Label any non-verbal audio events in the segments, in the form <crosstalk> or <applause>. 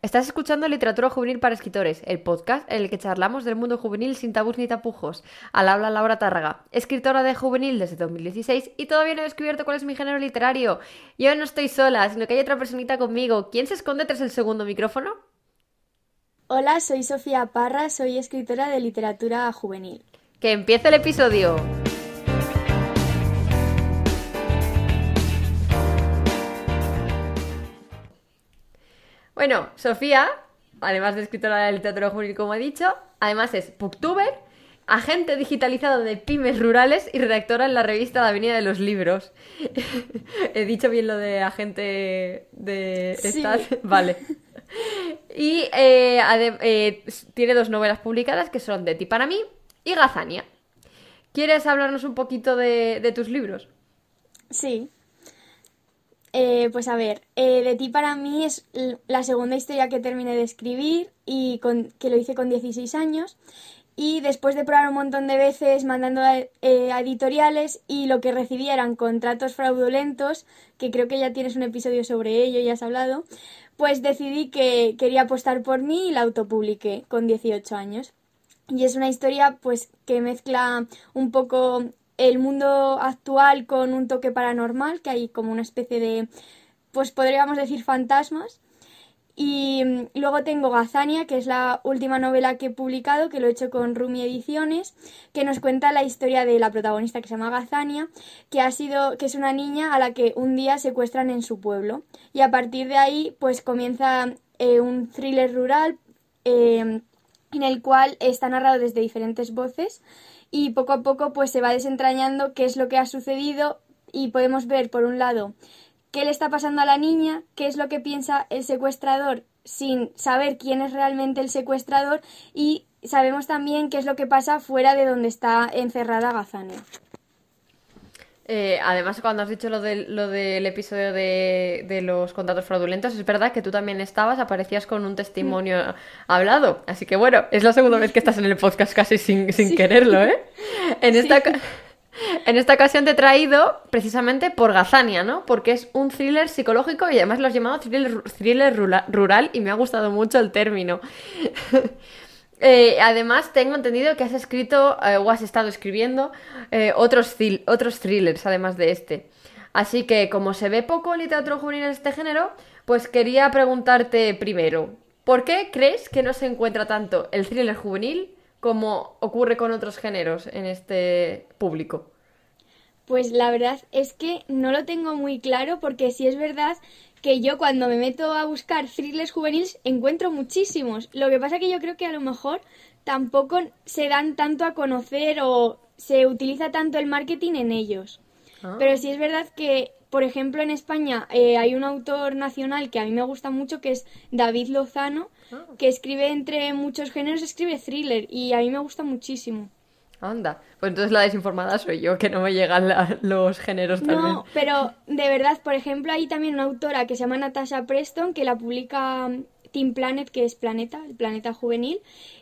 Estás escuchando Literatura Juvenil para Escritores, el podcast en el que charlamos del mundo juvenil sin tabús ni tapujos. Al habla Laura Tárraga, escritora de juvenil desde 2016 y todavía no he descubierto cuál es mi género literario. Yo no estoy sola, sino que hay otra personita conmigo. ¿Quién se esconde tras el segundo micrófono? Hola, soy Sofía Parra, soy escritora de literatura juvenil. ¡Que empiece el episodio! Bueno, Sofía, además de escritora de literatura juvenil, como he dicho, además es booktuber, agente digitalizado de pymes rurales y redactora en la revista La Avenida de los Libros. <laughs> he dicho bien lo de agente de estas. <laughs> Vale. Y eh, eh, tiene dos novelas publicadas que son De ti para mí y Gazania. ¿Quieres hablarnos un poquito de, de tus libros? Sí. Eh, pues a ver, eh, De ti para mí es la segunda historia que terminé de escribir y que lo hice con 16 años. Y después de probar un montón de veces mandando eh, a, editoriales y lo que recibí eran contratos fraudulentos, que creo que ya tienes un episodio sobre ello y has hablado, pues decidí que quería apostar por mí y la autopubliqué con 18 años. Y es una historia pues que mezcla un poco el mundo actual con un toque paranormal, que hay como una especie de, pues podríamos decir, fantasmas. Y mm, luego tengo Gazania, que es la última novela que he publicado, que lo he hecho con Rumi Ediciones, que nos cuenta la historia de la protagonista que se llama Gazania, que ha sido, que es una niña a la que un día secuestran en su pueblo. Y a partir de ahí, pues comienza eh, un thriller rural eh, en el cual está narrado desde diferentes voces y poco a poco pues se va desentrañando qué es lo que ha sucedido y podemos ver por un lado qué le está pasando a la niña, qué es lo que piensa el secuestrador sin saber quién es realmente el secuestrador y sabemos también qué es lo que pasa fuera de donde está encerrada Gazania. Eh, además, cuando has dicho lo, lo del episodio de, los contratos fraudulentos, es verdad que tú también estabas, aparecías con un testimonio hablado. Así que bueno, es la segunda vez que estás en el podcast casi sin, <laughs> quererlo, ¿eh? <laughs> En esta, en esta ocasión te he traído precisamente por Gazania, ¿no? Porque es un thriller psicológico y además lo has llamado thriller, thriller rural y me ha gustado mucho el término. <laughs> Eh, además, tengo entendido que has escrito eh, o has estado escribiendo eh, otros, otros thrillers, además de este. Así que, como se ve poco literatura juvenil en este género, pues quería preguntarte primero, ¿por qué crees que no se encuentra tanto el thriller juvenil como ocurre con otros géneros en este público? Pues la verdad es que no lo tengo muy claro porque si es verdad que yo cuando me meto a buscar thrillers juveniles encuentro muchísimos. Lo que pasa es que yo creo que a lo mejor tampoco se dan tanto a conocer o se utiliza tanto el marketing en ellos. Ah. Pero sí es verdad que, por ejemplo, en España eh, hay un autor nacional que a mí me gusta mucho, que es David Lozano, ah. que escribe entre muchos géneros, escribe thriller y a mí me gusta muchísimo. Anda, pues entonces la desinformada soy yo, que no me llegan los géneros también. No, pero de verdad, por ejemplo, hay también una autora que se llama Natasha Preston, que la publica mm, Team Planet, que es Planeta, el planeta juvenil,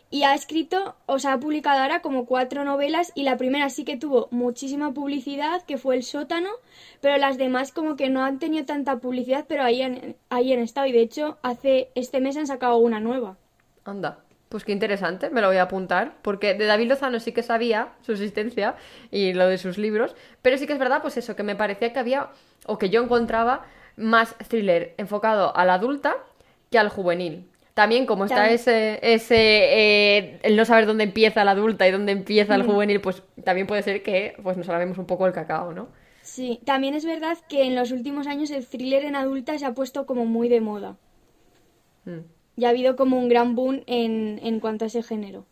y ha escrito, o sea, ha publicado ahora como cuatro novelas, y la primera sí que tuvo muchísima publicidad, que fue El sótano, pero las demás como que no han tenido tanta publicidad, pero ahí han, ahí han estado, y de hecho, hace este mes han sacado una nueva. Anda. Pues qué interesante, me lo voy a apuntar, porque de David Lozano sí que sabía su existencia y lo de sus libros, pero sí que es verdad, pues eso, que me parecía que había, o que yo encontraba más thriller enfocado a la adulta que al juvenil. También como está ese, ese eh, el no saber dónde empieza la adulta y dónde empieza el juvenil, pues también puede ser que pues nos sabemos un poco el cacao, ¿no? Sí, también es verdad que en los últimos años el thriller en adulta se ha puesto como muy de moda. Mm ya ha habido como un gran boom en, en cuanto a ese género.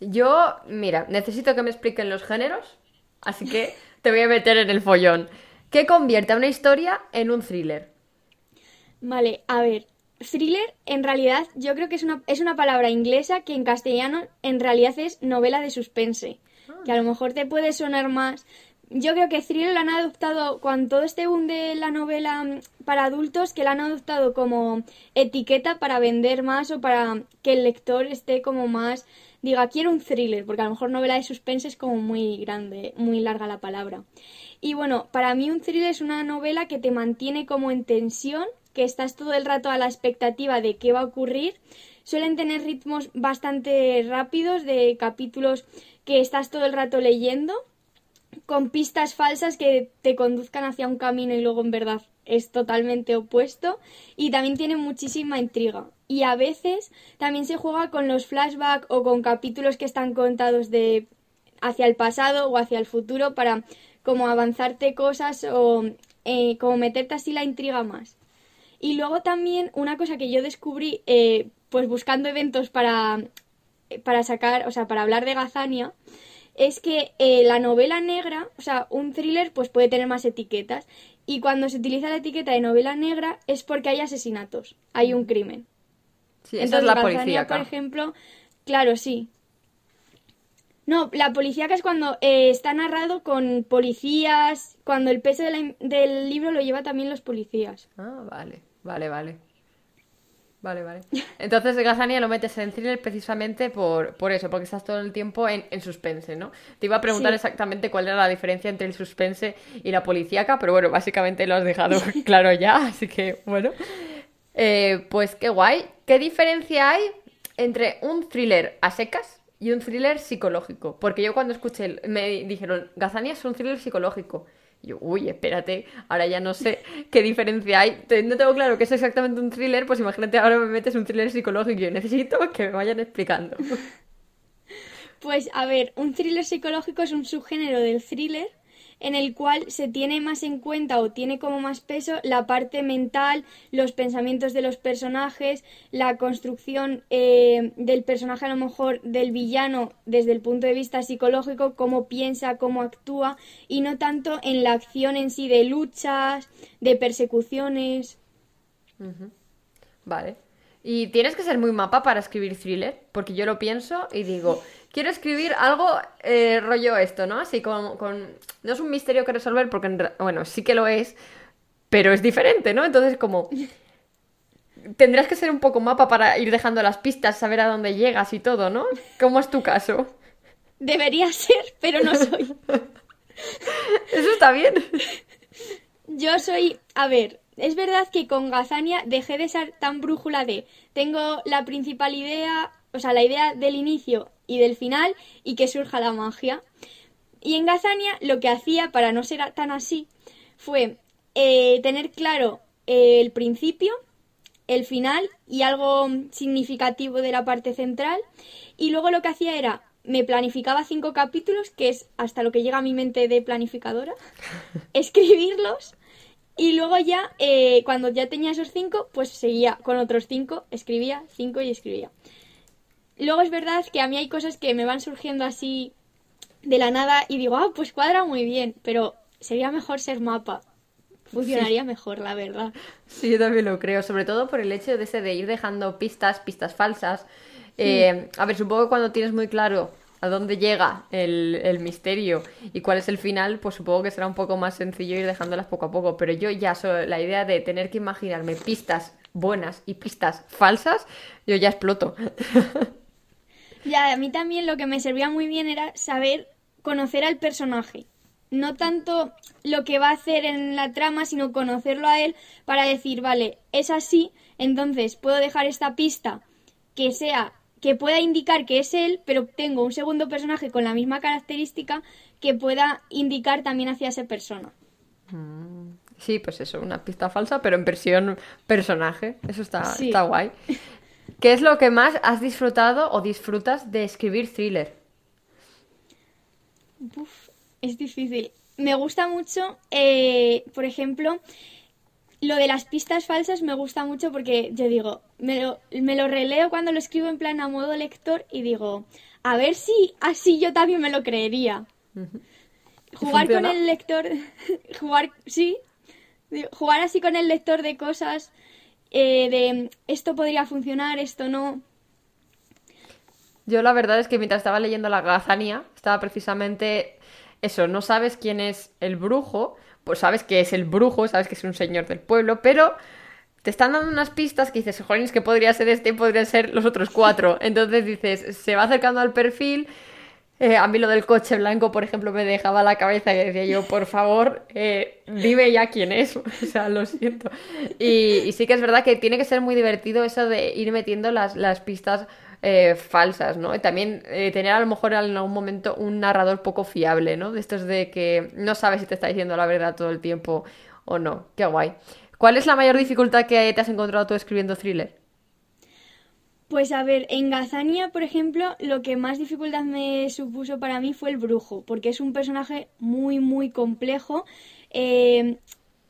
Yo, mira, necesito que me expliquen los géneros, así que te voy a meter en el follón. ¿Qué convierte a una historia en un thriller? Vale, a ver, thriller en realidad yo creo que es una, es una palabra inglesa que en castellano en realidad es novela de suspense, que a lo mejor te puede sonar más yo creo que thriller la han adoptado, con todo este boom de la novela mm, para adultos, que la han adoptado como etiqueta para vender más o para que el lector esté como más, diga, quiero un thriller, porque a lo mejor novela de suspense es como muy grande, muy larga la palabra. Y bueno, para mí un thriller es una novela que te mantiene como en tensión que estás todo el rato a la expectativa de qué va a ocurrir. Suelen tener ritmos bastante rápidos de capítulos que estás todo el rato leyendo, con pistas falsas que te conduzcan hacia un camino y luego en verdad es totalmente opuesto y también tiene muchísima intriga. Y a veces también se juega con los flashbacks o con capítulos que están contados de hacia el pasado o hacia el futuro para como avanzarte cosas o eh, como meterte así la intriga más. Y luego también una cosa que yo descubrí eh, pues buscando eventos para, para sacar, o sea, para hablar de Gazania, es que eh, la novela negra, o sea, un thriller pues puede tener más etiquetas y cuando se utiliza la etiqueta de novela negra es porque hay asesinatos, hay un crimen. Sí, esa es la policía. Por ejemplo, claro, sí. No, la policíaca es cuando eh, está narrado con policías, cuando el peso del libro lo lleva también los policías. Ah, vale, vale, vale. Vale, vale. Entonces Gazania lo metes en thriller precisamente por, por eso, porque estás todo el tiempo en, en suspense, ¿no? Te iba a preguntar exactamente cuál era la diferencia entre el suspense y la policíaca, pero bueno, básicamente lo has dejado <laughs> claro ya, así que bueno. Eh, pues qué guay. ¿Qué diferencia hay entre un thriller a secas y un thriller psicológico? Porque yo cuando escuché, me dijeron, Gazania es un thriller psicológico yo, uy, espérate, ahora ya no sé qué diferencia hay. No tengo claro qué es exactamente un thriller, pues imagínate ahora me metes un thriller psicológico y necesito que me vayan explicando. <laughs> Pues a ver, un thriller psicológico es un subgénero del thriller en el cual se tiene más en cuenta o tiene como más peso la parte mental, los pensamientos de los personajes, la construcción eh, del personaje a lo mejor del villano desde el punto de vista psicológico, cómo piensa, cómo actúa y no tanto en la acción en sí de luchas, de persecuciones. Vale. Y tienes que ser muy mapa para escribir thriller, porque yo lo pienso y digo, quiero escribir algo eh, rollo esto, ¿no? Así con, No es un misterio que resolver, porque, bueno, sí que lo es, pero es diferente, ¿no? Entonces, como... Tendrás que ser un poco mapa para ir dejando las pistas, saber a dónde llegas y todo, ¿no? ¿Cómo es tu caso? Debería ser, pero no soy. <laughs> Eso está bien. Yo soy, a ver, es verdad que con Gazania dejé de ser tan brújula de tengo la principal idea, o sea, la idea del inicio y del final y que surja la magia. Y en Gazania lo que hacía para no ser tan así fue eh, tener claro eh, el principio, el final y algo significativo de la parte central. Y luego lo que hacía era, me planificaba cinco capítulos, que es hasta lo que llega a mi mente de planificadora, <laughs> escribirlos y luego ya, eh, cuando ya tenía esos cinco, pues seguía con otros cinco, escribía cinco y escribía. Luego es verdad que a mí hay cosas que me van surgiendo así de la nada y digo, ah, pues cuadra muy bien, pero sería mejor ser mapa. Funcionaría mejor, la verdad. Sí, yo también lo creo, sobre todo por el hecho de ese de ir dejando pistas, pistas falsas. Eh, a ver, supongo que cuando tienes muy claro a dónde llega el, misterio y cuál es el final, pues supongo que será un poco más sencillo ir dejándolas poco a poco. Pero yo ya la idea de tener que imaginarme pistas buenas y pistas falsas, yo ya exploto. <laughs> Ya, a mí también lo que me servía muy bien era saber conocer al personaje. No tanto lo que va a hacer en la trama, sino conocerlo a él para decir, vale, es así, entonces puedo dejar esta pista que sea que pueda indicar que es él, pero tengo un segundo personaje con la misma característica que pueda indicar también hacia esa persona. Mm, sí, pues eso, una pista falsa, pero en versión personaje. Eso está, está guay. ¿Qué es lo que más has disfrutado o disfrutas de escribir thriller? es difícil. Me gusta mucho, eh, por ejemplo, lo de las pistas falsas me gusta mucho porque yo digo, me lo, me lo releo cuando lo escribo en plan a modo lector y digo, a ver si así yo también me lo creería. Jugar con el lector, <laughs> jugar, sí, jugar así con el lector de cosas, eh, de esto podría funcionar, esto no. Yo la verdad es que mientras estaba leyendo la Gazania, estaba precisamente eso, no sabes quién es el brujo, pues sabes que es el brujo, sabes que es un señor del pueblo, pero te están dando unas pistas que dices, jolín, es que podría ser este, podrían ser los otros cuatro. <laughs> Entonces dices, se va acercando al perfil, Eh, a mí lo del coche blanco, por ejemplo, me dejaba la cabeza y decía yo, por favor, eh, dime ya quién es. <laughs> O sea, lo siento. Y, sí que es verdad que tiene que ser muy divertido eso de ir metiendo las, las pistas eh, falsas, ¿no? Y también tener a lo mejor en algún momento un narrador poco fiable, ¿no? De estos de que no sabes si te está diciendo la verdad todo el tiempo o no. Qué guay. ¿Cuál es la mayor dificultad que te has encontrado tú escribiendo thriller? Pues a ver, en Gazania, por ejemplo, lo que más dificultad me supuso para mí fue el brujo, porque es un personaje muy, muy complejo. Eh,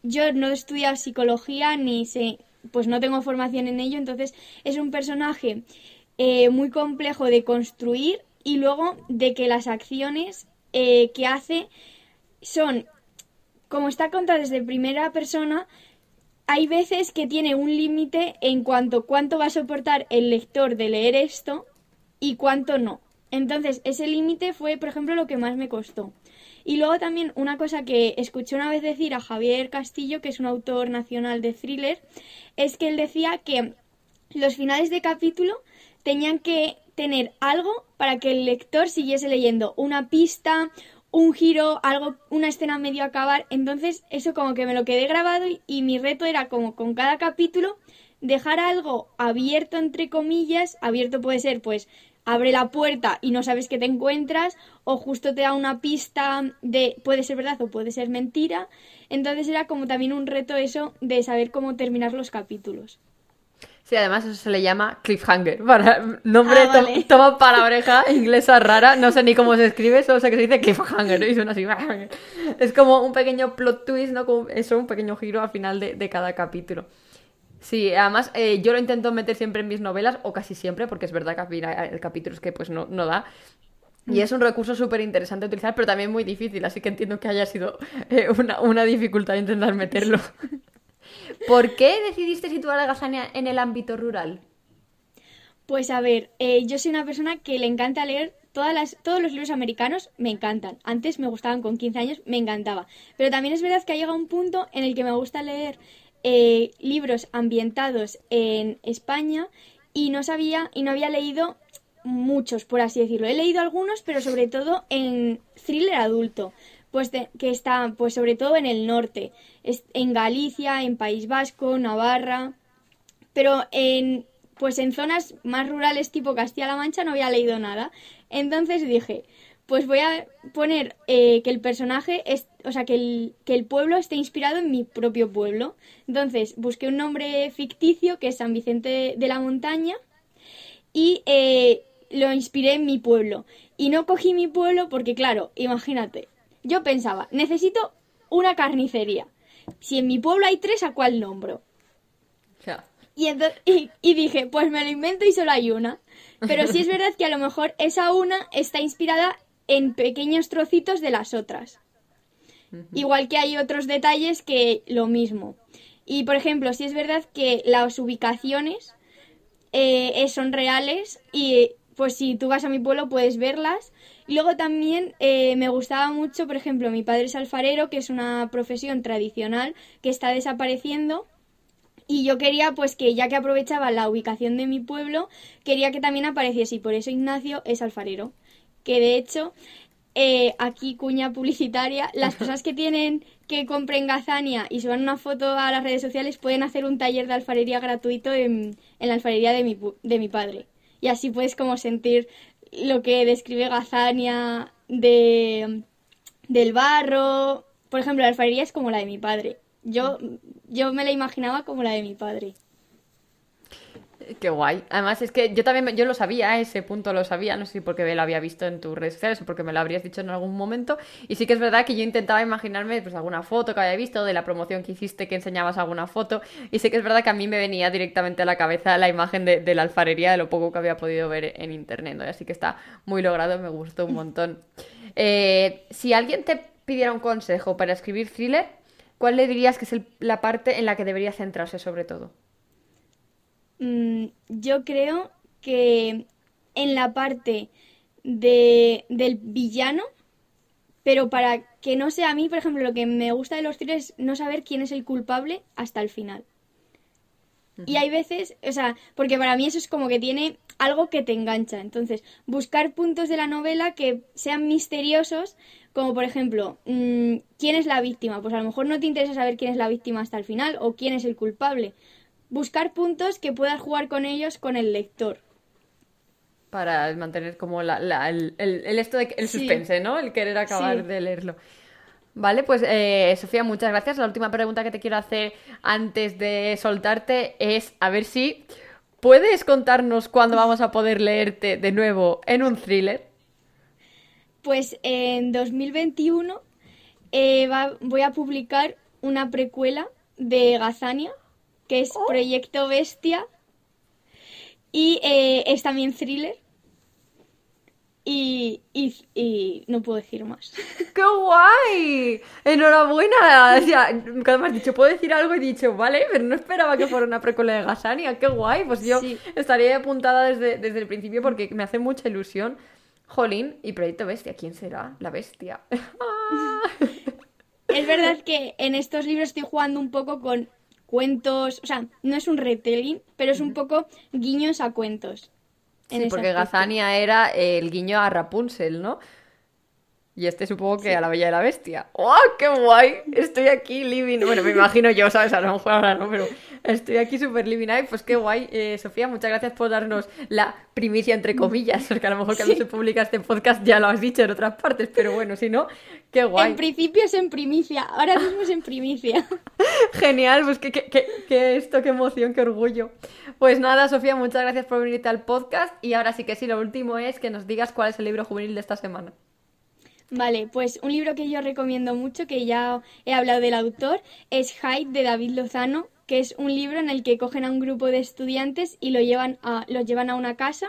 yo no he estudiado psicología ni sé, pues no tengo formación en ello, entonces es un personaje eh, muy complejo de construir y luego de que las acciones eh, que hace son, como está contada desde primera persona, hay veces que tiene un límite en cuanto cuánto va a soportar el lector de leer esto y cuánto no. Entonces, ese límite fue, por ejemplo, lo que más me costó. Y luego también una cosa que escuché una vez decir a Javier Castillo, que es un autor nacional de thriller, es que él decía que los finales de capítulo tenían que tener algo para que el lector siguiese leyendo, una pista, un giro, algo, una escena medio acabar. Entonces, eso como que me lo quedé grabado y, mi reto era como con cada capítulo dejar algo abierto entre comillas, abierto puede ser pues abre la puerta y no sabes qué te encuentras o justo te da una pista de puede ser verdad o puede ser mentira. Entonces era como también un reto eso de saber cómo terminar los capítulos. Sí, además eso se le llama cliffhanger. <laughs> Para, nombre ah, toma para oreja <laughs> inglesa rara. No sé ni cómo se escribe, solo sé que se dice cliffhanger. Y suena así. <laughs> Es como un pequeño plot twist, ¿no? Como eso, un pequeño giro al final de, cada capítulo. Sí, además eh, yo lo intento meter siempre en mis novelas, o casi siempre, porque es verdad que el capítulo es que pues no, no da. Y es un recurso súper interesante utilizar, pero también muy difícil, así que entiendo que haya sido eh, una, una dificultad intentar meterlo. ¿Por qué decidiste situar a Gazania en el ámbito rural? Pues a ver, eh, yo soy una persona que le encanta leer todas las, todos los libros americanos, me encantan. Antes me gustaban con 15 años, me encantaba. Pero también es verdad que ha llegado un punto en el que me gusta leer eh, libros ambientados en España y no sabía y no había leído muchos, por así decirlo. He leído algunos, pero sobre todo en thriller adulto pues que está pues sobre todo en el norte, en Galicia, en País Vasco, Navarra, pero en pues en zonas más rurales tipo Castilla-La Mancha no había leído nada. Entonces dije, pues voy a poner eh, que el personaje, es, o sea, que el, que el pueblo esté inspirado en mi propio pueblo. Entonces busqué un nombre ficticio que es San Vicente de la Montaña y eh, lo inspiré en mi pueblo. Y no cogí mi pueblo porque, claro, imagínate, yo pensaba, necesito una carnicería. Si en mi pueblo hay tres, ¿a cuál nombro? Y, y, dije, pues me lo invento y solo hay una. Pero sí es verdad que a lo mejor esa una está inspirada en pequeños trocitos de las otras. Igual que hay otros detalles que lo mismo. Y por ejemplo, sí es verdad que las ubicaciones eh, son reales y pues si tú vas a mi pueblo puedes verlas y luego también eh, me gustaba mucho, por ejemplo, mi padre es alfarero, que es una profesión tradicional que está desapareciendo. Y yo quería, pues que ya que aprovechaba la ubicación de mi pueblo, quería que también apareciese. Y por eso Ignacio es alfarero. Que de hecho, eh, aquí cuña publicitaria, las <laughs> personas que tienen que compren Gazania y suban una foto a las redes sociales pueden hacer un taller de alfarería gratuito en, en la alfarería de mi, de mi padre. Y así puedes como sentir lo que describe Gazania de, del barro. Por ejemplo, la alfarería es como la de mi padre. Yo, yo me la imaginaba como la de mi padre. Qué guay. Además, es que yo también yo lo sabía, ese punto lo sabía, no sé si porque lo había visto en tus redes sociales o porque me lo habrías dicho en algún momento. Y sí que es verdad que yo intentaba imaginarme pues alguna foto que había visto de la promoción que hiciste, que enseñabas alguna foto. Y sí que es verdad que a mí me venía directamente a la cabeza la imagen de, la alfarería, de lo poco que había podido ver en internet. Así que está muy logrado, me gustó un montón. Eh, si alguien te pidiera un consejo para escribir thriller, ¿cuál le dirías que es la parte en la que debería centrarse sobre todo? Mm, yo creo que en la parte de, del villano, pero para que no sea a mí, por ejemplo, lo que me gusta de los thrillers es no saber quién es el culpable hasta el final. Y hay veces, o sea, porque para mí eso es como que tiene algo que te engancha. Entonces, buscar puntos de la novela que sean misteriosos, como por ejemplo, mm, ¿quién es la víctima? Pues a lo mejor no te interesa saber quién es la víctima hasta el final o quién es el culpable. Buscar puntos que puedas jugar con ellos con el lector. Para mantener como la, la- el, el- el esto de el Sí. suspense, ¿no? El querer acabar Sí. de leerlo. Vale, pues eh, Sofía, muchas gracias. La última pregunta que te quiero hacer antes de soltarte es a ver si puedes contarnos cuándo vamos a poder leerte de nuevo en un thriller. Pues en 2021 eh, va- voy a publicar una precuela de Gazania, que es Proyecto Bestia, y eh, es también thriller. Y, y, y no puedo decir más. <laughs> ¡Qué guay! ¡Enhorabuena! O sea, cuando me has dicho, ¿puedo decir algo? He dicho, vale, pero no esperaba que fuera una precuela de Gasania. ¡Qué guay! Pues yo Sí. estaría apuntada desde, desde el principio porque me hace mucha ilusión. Jolín y Proyecto Bestia. ¿Quién será? La bestia. <laughs> Es verdad que en estos libros estoy jugando un poco con cuentos, o sea, no es un retelling, pero es un poco guiños a cuentos. en Sí, porque aspecto. Gazania era el guiño a Rapunzel, ¿no? Y este supongo que a la Bella y la Bestia. ¡Oh, qué guay! Estoy aquí living. Bueno, me imagino yo, ¿sabes? A lo mejor ahora no, pero estoy aquí súper living. Ay, pues qué guay. Eh, Sofía, muchas gracias por darnos la primicia, entre comillas. Porque a lo mejor cuando Sí. se publica este podcast ya lo has dicho en otras partes, pero bueno, si no, qué guay. En principio es en primicia, ahora mismo es en primicia. <laughs> Genial, pues qué, qué, qué- qué esto, qué emoción, qué orgullo. Pues nada, Sofía, muchas gracias por venirte al podcast. Y ahora sí que sí, lo último es que nos digas cuál es el libro juvenil de esta semana. Vale, pues un libro que yo recomiendo mucho, que ya he hablado del autor, es Hyde de David Lozano, que es un libro en el que cogen a un grupo de estudiantes y lo llevan a, los llevan a una casa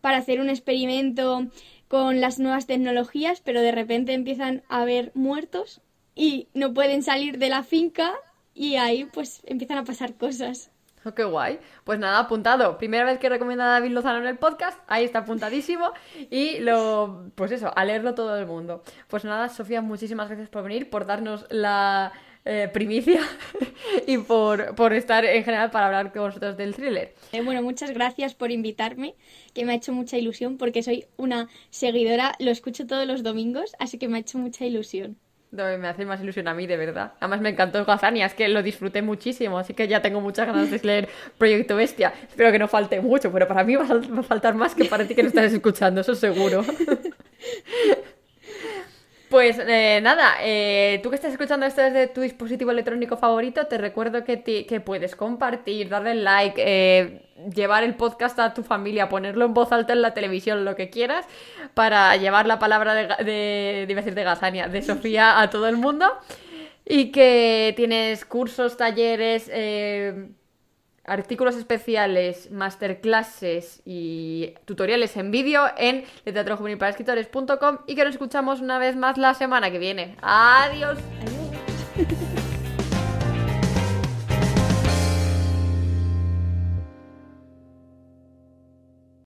para hacer un experimento con las nuevas tecnologías, pero de repente empiezan a haber muertos y no pueden salir de la finca y ahí pues empiezan a pasar cosas. <laughs> Qué guay. Pues nada, apuntado. Primera vez que recomienda a David Lozano en el podcast. Ahí está apuntadísimo. Y lo, pues eso, a leerlo todo el mundo. Pues nada, Sofía, muchísimas gracias por venir, por darnos la eh, primicia <laughs> y por, por estar en general para hablar con vosotros del thriller. Eh, bueno, muchas gracias por invitarme, que me ha hecho mucha ilusión porque soy una seguidora, lo escucho todos los domingos, así que me ha hecho mucha ilusión. Me hace más ilusión a mí, de verdad. Además me encantó Gazania, es que lo disfruté muchísimo, así que ya tengo muchas ganas de leer Proyecto Bestia. Espero que no falte mucho, pero para mí va a, faltar más que para ti que no estás escuchando, eso seguro. <laughs> Pues eh, nada, eh, tú que estás escuchando esto desde tu dispositivo electrónico favorito, te recuerdo que, puedes compartir, darle like, eh, llevar el podcast a tu familia, ponerlo en voz alta en la televisión, lo que quieras, para llevar la palabra de, de, de, decir de Gazania, de Sofía a todo el mundo. Y que tienes cursos, talleres, eh, artículos especiales, masterclasses y tutoriales en vídeo en teatrojuvenilparaescritores.com y que nos escuchamos una vez más la semana que viene. Adiós. Adiós. <laughs>